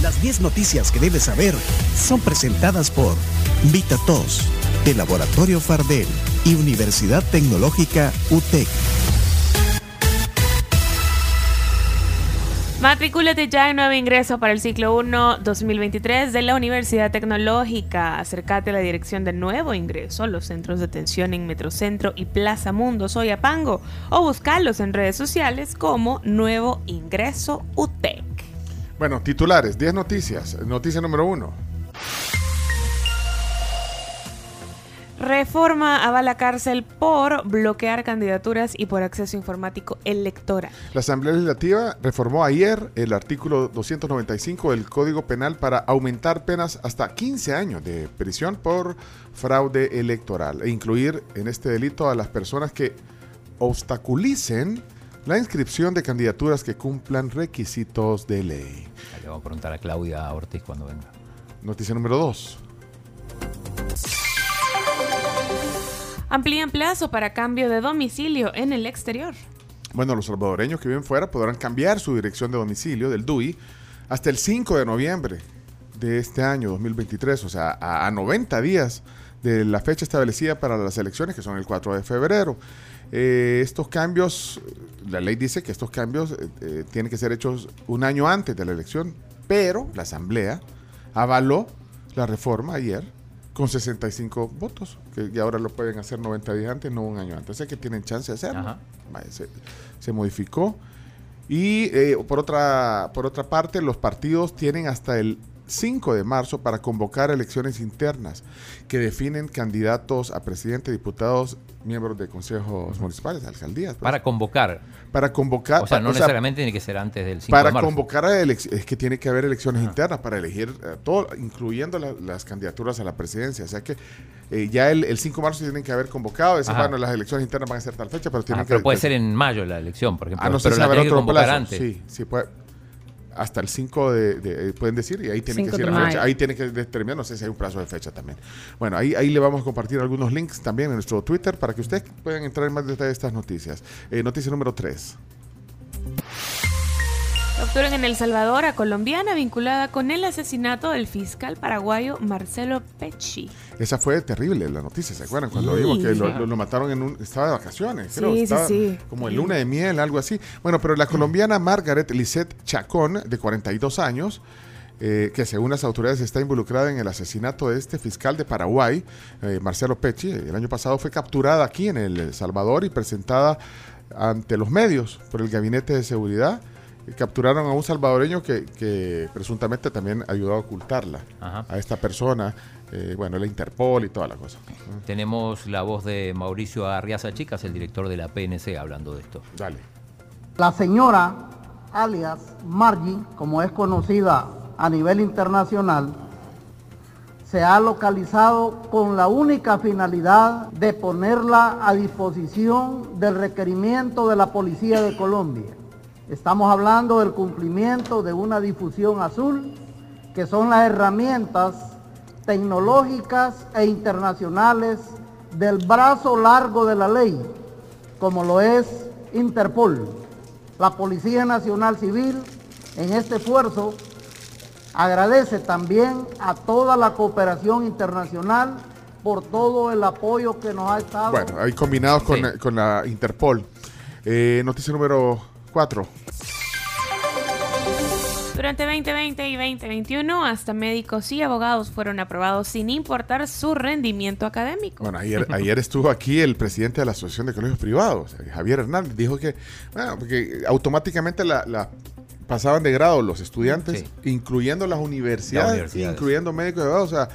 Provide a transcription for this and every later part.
Las 10 noticias que debes saber son presentadas por VitaTos, de Laboratorio Fardel y Universidad Tecnológica UTEC. Matricúlate ya en nuevo ingreso para el ciclo 1 2023 de la Universidad Tecnológica. Acércate a la dirección de nuevo ingreso, los centros de atención en Metrocentro y Plaza Mundo Soyapango o buscarlos en redes sociales como Nuevo Ingreso UTEC. Bueno, titulares, 10 noticias. Noticia número 1. Reforma avala cárcel por bloquear candidaturas y por acceso informático electoral. La Asamblea Legislativa reformó ayer el artículo 295 del Código Penal para aumentar penas hasta 15 años de prisión por fraude electoral e incluir en este delito a las personas que obstaculicen la inscripción de candidaturas que cumplan requisitos de ley. Le vamos a preguntar a Claudia Ortiz cuando venga. Noticia número 2. Amplían plazo para cambio de domicilio en el exterior. Bueno, los salvadoreños que viven fuera podrán cambiar su dirección de domicilio del DUI hasta el 5 de noviembre de este año 2023, o sea, a, a 90 días de la fecha establecida para las elecciones, que son el 4 de febrero. Eh, estos cambios, la ley dice que estos cambios eh, eh, tienen que ser hechos un año antes de la elección, pero la Asamblea avaló la reforma ayer con 65 votos, que ya ahora lo pueden hacer 90 días antes, no un año antes. Sé que tienen chance de hacerlo. Se, se modificó. Y eh, por, otra, por otra parte, los partidos tienen hasta el 5 de marzo para convocar elecciones internas que definen candidatos a presidente, diputados, miembros de consejos municipales, alcaldías. pues. Para convocar. Para convocar. O sea, no necesariamente tiene que ser antes del 5 para de marzo. convocar a elecciones, es que tiene que haber elecciones internas para elegir eh, todo, incluyendo la- las candidaturas a la presidencia. O sea que eh, ya el, el 5 de marzo tienen que haber convocado. Bueno, las elecciones internas van a ser tal fecha, pero tienen Ah, que pero puede ser en mayo la elección, por ejemplo. Ah, no pero la tiene que otro convocar plazo. antes. Sí, sí puede. Hasta el 5 de, de- pueden decir, y ahí tienen que 5 de decir la fecha. Ahí tienen que determinar, no sé si hay un plazo de fecha también. Bueno, ahí, ahí le vamos a compartir algunos links también en nuestro Twitter para que ustedes puedan entrar en más detalle de estas noticias. Eh, noticia número 3. Capturan en El Salvador a colombiana vinculada con el asesinato del fiscal paraguayo Marcelo Pecci. Esa fue terrible la noticia, ¿se acuerdan? Cuando Sí. vimos que lo, lo- lo mataron en un... Estaba de vacaciones, creo. Sí, sí, estaba sí. Como en luna de miel, algo así. Bueno, pero la colombiana Margaret Lisette Chacón, de 42 años, eh, que según las autoridades está involucrada en el asesinato de este fiscal de Paraguay, eh, Marcelo Pecci, el año pasado fue capturada aquí en El Salvador y presentada ante los medios por el Gabinete de Seguridad. Capturaron a un salvadoreño que, que presuntamente también ayudó a ocultarla Ajá. a esta persona, eh, bueno, la Interpol y toda la cosa. Tenemos la voz de Mauricio Arriaza Chicas, el director de la PNC, hablando de esto. Dale. La señora, alias Margie, como es conocida a nivel internacional, se ha localizado con la única finalidad de ponerla a disposición del requerimiento de la Policía de Colombia. Estamos hablando del cumplimiento de una difusión azul, que son las herramientas tecnológicas e internacionales del brazo largo de la ley, como lo es Interpol. La Policía Nacional Civil en este esfuerzo agradece también a toda la cooperación internacional por todo el apoyo que nos ha estado. Bueno, ahí combinados con, Sí. con la Interpol. Eh, noticia número 4. Durante 2020 y 2021, hasta médicos y abogados fueron aprobados sin importar su rendimiento académico. Bueno, ayer, ayer estuvo aquí el presidente de la Asociación de Colegios Privados, eh, Javier Hernández, dijo que, bueno, automáticamente la, la- pasaban de grado los estudiantes, Sí. incluyendo las universidades, incluyendo médicos y abogados, o sea,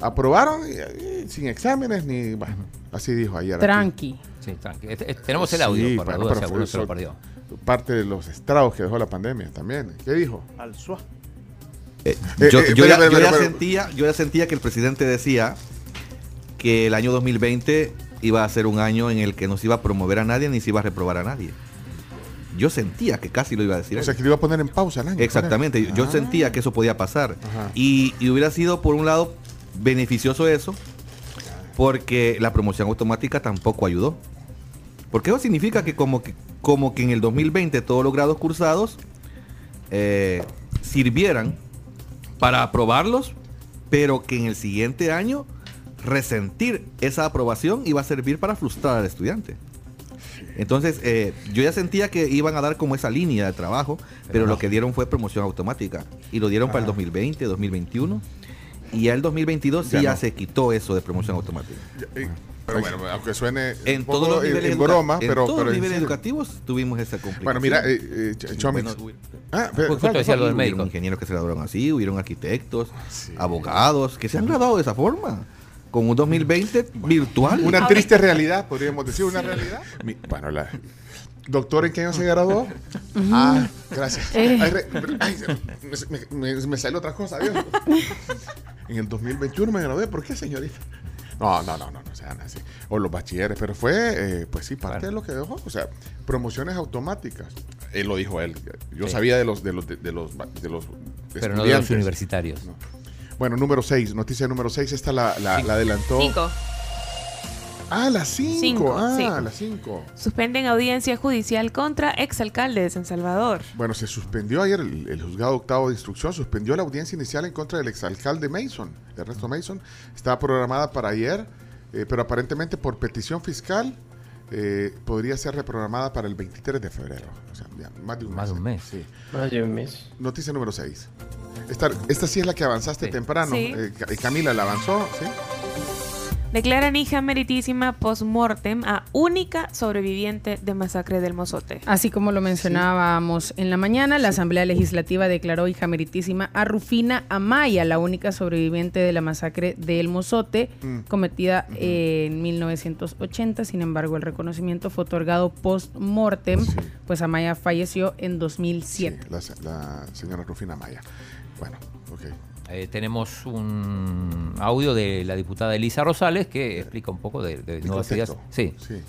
aprobaron y- y sin exámenes ni, bueno, así dijo ayer. aquí. Tranqui. Sí, tranqui. Este- este- tenemos el audio, Sí, por la bueno, duda, pero si alguno fue- se lo perdió. Parte de los estragos que dejó la pandemia también. ¿Qué dijo? Eh, Eh, yo, eh, yo espera, ya, yo sentía, yo ya sentía que el presidente decía que el año 2020 iba a ser un año en el que no se iba a promover a nadie ni se iba a reprobar a nadie. Yo sentía que casi lo iba a decir. O sea, que le iba a poner en pausa el año. Exactamente, yo- yo Ah. sentía que eso podía pasar. Y hubiera sido, por un lado, beneficioso eso, porque la promoción automática tampoco ayudó. Porque eso significa que como que como que en el 2020 todos los grados cursados eh, sirvieran para aprobarlos, pero que en el siguiente año resentir esa aprobación iba a servir para frustrar al estudiante. Entonces, eh, yo ya sentía que iban a dar como esa línea de trabajo, pero, lo que dieron fue promoción automática. Y lo dieron para el 2020, 2021. Y ya el 2022 sí Ya ya, no. se quitó eso de promoción automática. Eh, Pero bueno, aunque suene En un todos poco los niveles, en broma, en pero, todos pero los niveles educativos tuvimos esa complicación. Bueno, mira, eh, eh, Ch- Chomix. Bueno, Ah, pero- Justo decía lo del Hubieron médico. ingenieros que se graduaron así, hubieron arquitectos, abogados, que se han graduado de esa forma. Con un 2020 virtual. Una triste realidad, podríamos decir, una realidad. Mi- bueno, la doctor, ¿en qué año se graduó? Ah, gracias. Eh. Ay, re- re- ay, me, me- me salió otra cosa, Dios. En el 2021 me gradué, ¿por qué, señorita? No, no, no, no, no sean así. O los bachilleres, pero fue, eh, pues sí, parte de lo que dejó. O sea, promociones automáticas. Él lo dijo él. Yo Sí. sabía de los, de los, de, de los, de los Pero no de los estudiantes. universitarios. No. Bueno, número 6, noticia número 6, esta la, la, la adelantó. Cinco. Ah, las 5. Cinco, Ah, sí. las 5. Suspenden audiencia judicial contra exalcalde de San Salvador. Bueno, se suspendió ayer el, el juzgado octavo de instrucción, suspendió la audiencia inicial en contra del exalcalde Mason, Ernesto Mason. Estaba programada para ayer, eh, pero aparentemente por petición fiscal eh, podría ser reprogramada para el 23 de febrero. O sea, ya, más de un Más de mes. un mes. Sí. Más de un mes. Noticia número 6. Esta, esta sí es la que avanzaste Sí. temprano. Sí. Eh, eh, Camila la avanzó, ¿sí? Declaran hija meritísima post-mortem a única sobreviviente de masacre del Mozote. Así como lo mencionábamos en la mañana, la Asamblea Legislativa declaró hija meritísima a Rufina Amaya, la única sobreviviente de la masacre de El Mozote, Mm. cometida en 1980. Sin embargo, el reconocimiento fue otorgado post-mortem, Sí. pues Amaya falleció en 2007. Sí, la, la señora Rufina Maya. Bueno, ok. Eh, tenemos un audio de la diputada Elisa Rosales que explica un poco de, de El nuevas ideas. Sí. Sí.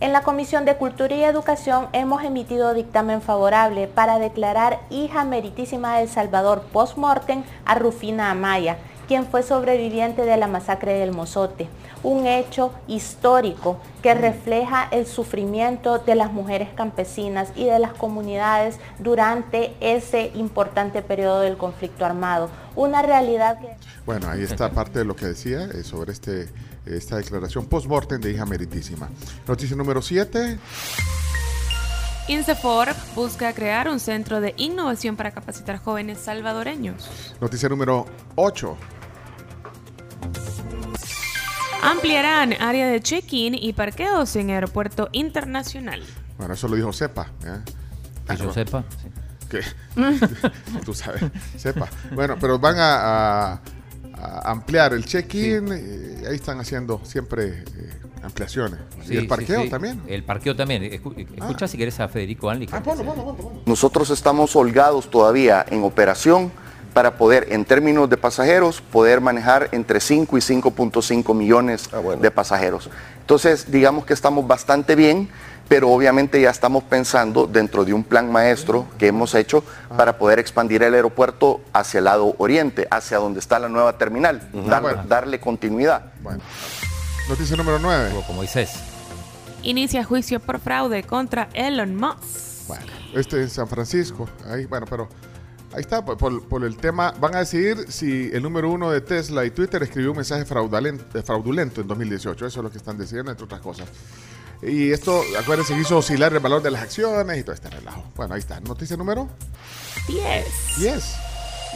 En la Comisión de Cultura y Educación hemos emitido dictamen favorable para declarar hija meritísima del Salvador post-mortem a Rufina Amaya, quien fue sobreviviente de la masacre del Mozote, un hecho histórico que refleja el sufrimiento de las mujeres campesinas y de las comunidades durante ese importante periodo del conflicto armado, una realidad que... Bueno, ahí está parte de lo que decía eh, sobre este, esta declaración post-mortem de hija meritísima. Noticia número 7. Incefor busca crear un centro de innovación para capacitar jóvenes salvadoreños. Noticia número 8. Ampliarán área de check-in y parqueos en aeropuerto internacional. Bueno, eso lo dijo Sepa. ¿eh? Que yo sepa. sí. Que, tú sabes, Sepa. Bueno, pero van a, a- a ampliar el check-in. eh, ahí están haciendo siempre eh, ampliaciones. Sí, y el sí, parqueo sí. también. El parqueo también. Escu- escucha si querés a Federico Anli. que- Ah, ponlo, ponlo, ponlo. Nosotros estamos holgados todavía en operación para poder, en términos de pasajeros, poder manejar entre 5 y 5.5 millones de pasajeros. Entonces, digamos que estamos bastante bien, pero obviamente ya estamos pensando dentro de un plan maestro que hemos hecho para poder expandir el aeropuerto hacia el lado oriente, hacia donde está la nueva terminal, dar- Bueno. darle continuidad. Bueno. Noticia número 9. Como Moisés. Inicia juicio por fraude contra Elon Musk. Bueno, este es San Francisco. Ahí, bueno, pero ahí está, por, por- el tema. Van a decidir si el número uno de Tesla y Twitter escribió un mensaje fraudulento, fraudulento en 2018. Eso es lo que están decidiendo, entre otras cosas. Y esto, acuérdense, que hizo oscilar el valor de las acciones y todo este relajo. Bueno, ahí está. Noticia número 10. 10.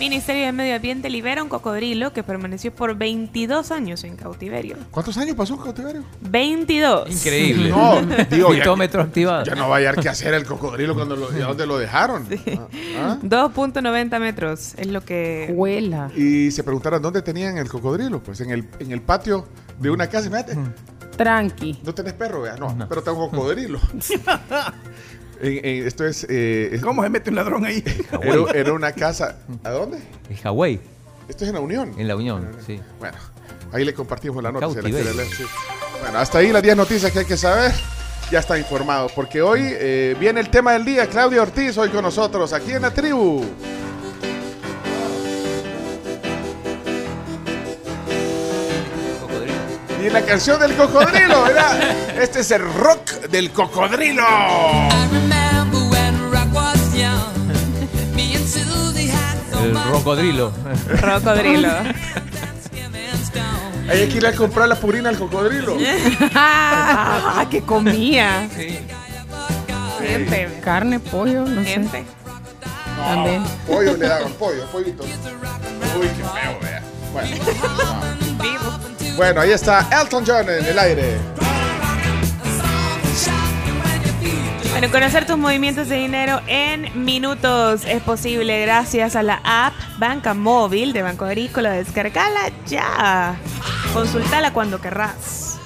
Ministerio de Medio Ambiente libera un cocodrilo que permaneció por 22 años en cautiverio. ¿Cuántos años pasó en cautiverio? 22. Increíble. No, digo, ya, activado. ya no va a hallar qué hacer el cocodrilo cuando lo, ¿y a dónde lo dejaron. Ah, ah. 2.90 metros es lo que... Huela. Y se preguntaron dónde tenían el cocodrilo. Pues en el, en el patio de una casa. Fíjate, Tranqui. no tenés perro, vea. No, pero tengo cocodrilo. En- en- esto es. eh, es- ¿Cómo se mete un ladrón ahí? Era, era una casa. ¿A dónde? En Hawái, Esto es en la Unión. en la Unión. Sí. Bueno, ahí le compartimos la nota. si la Cautiverio. quiere leer, sí. Bueno, hasta ahí las 10 noticias que hay que saber. Ya está informado, porque hoy eh, viene el tema del día. Claudia Ortiz hoy con nosotros, aquí en la tribu. Y la canción del cocodrilo, ¿verdad? Este es el rock del cocodrilo. El rocodrilo. Rocodrilo. Hay que ir a comprar la purina al cocodrilo. ah, que comía. Gente. Carne, pollo, no sé. Gente. También. Pollo le daban pollo, pollito. Uy, qué feo, vea. Bueno, Vivo. Bueno, ahí está Elton John en el aire. Bueno, conocer tus movimientos de dinero en minutos es posible gracias a la app Banca Móvil de Banco Agrícola. Descargala ya. Consultala cuando querrás.